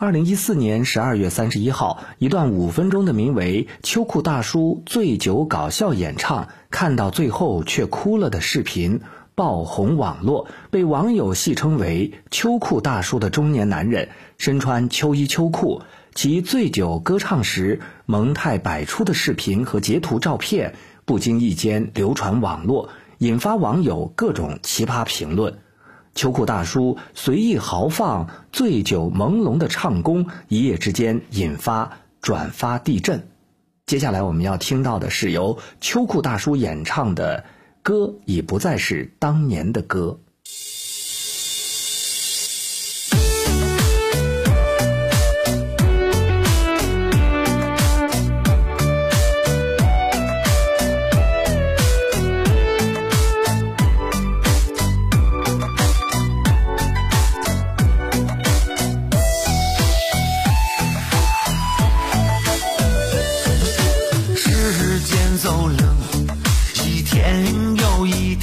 二零一四年十二月三十一号，一段五分钟的名为《秋裤大叔醉酒搞笑演唱，看到最后却哭了》的视频爆红网络，被网友戏称为“秋裤大叔”的中年男人，身穿秋衣秋裤，其醉酒歌唱时萌态百出的视频和截图照片，不经意间流传网络，引发网友各种奇葩评论。秋裤大叔随意豪放、醉酒朦胧的唱功，一夜之间引发转发地震。接下来我们要听到的是由秋裤大叔演唱的歌，已不再是当年的歌。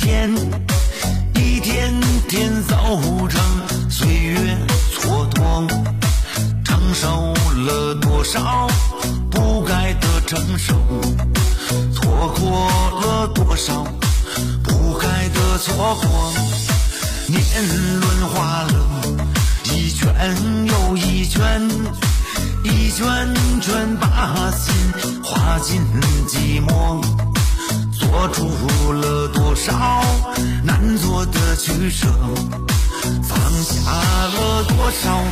天一天天走长，岁月蹉跎，承受了多少不该的承受，错过了多少不该的错过。年轮滑了一圈又一圈，一圈圈把心划进寂寞，做出了多少难做的取舍，放下了多少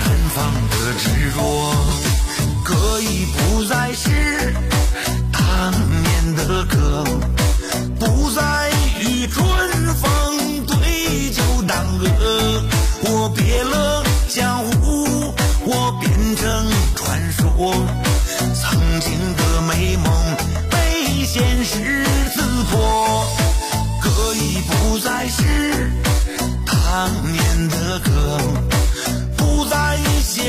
难放的执着。可以不再是当年的歌，不再与春风对酒当歌。我别了江湖，我变成传说。曾经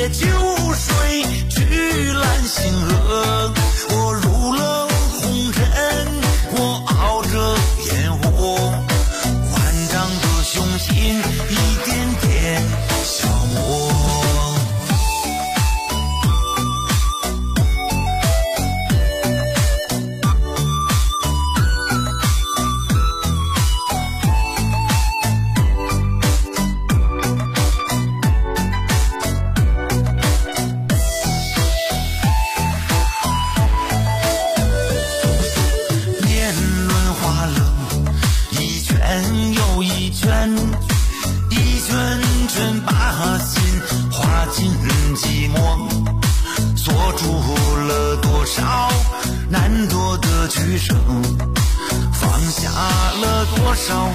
借酒水去揽星河。圈一圈圈把心画进寂寞，锁住了多少难做的取舍，放下了多少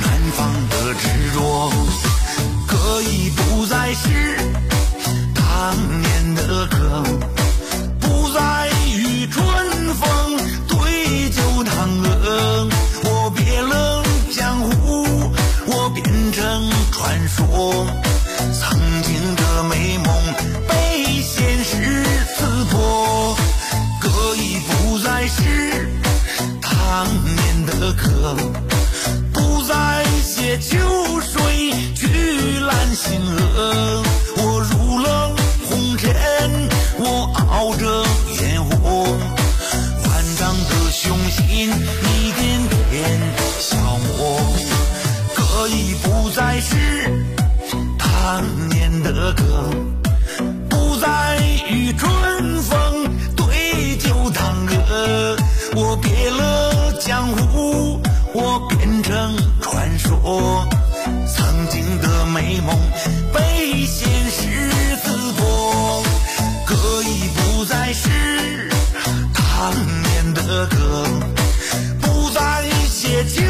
难放的执着，可以不再是当年的歌。的歌，不再写秋水去揽星河。我入了红尘，我熬着烟火，万丈的雄心一点点消磨。可以不再是当年的歌，江湖，我变成传说，曾经的美梦被现实刺破，歌已不再是当年的歌，不再写情。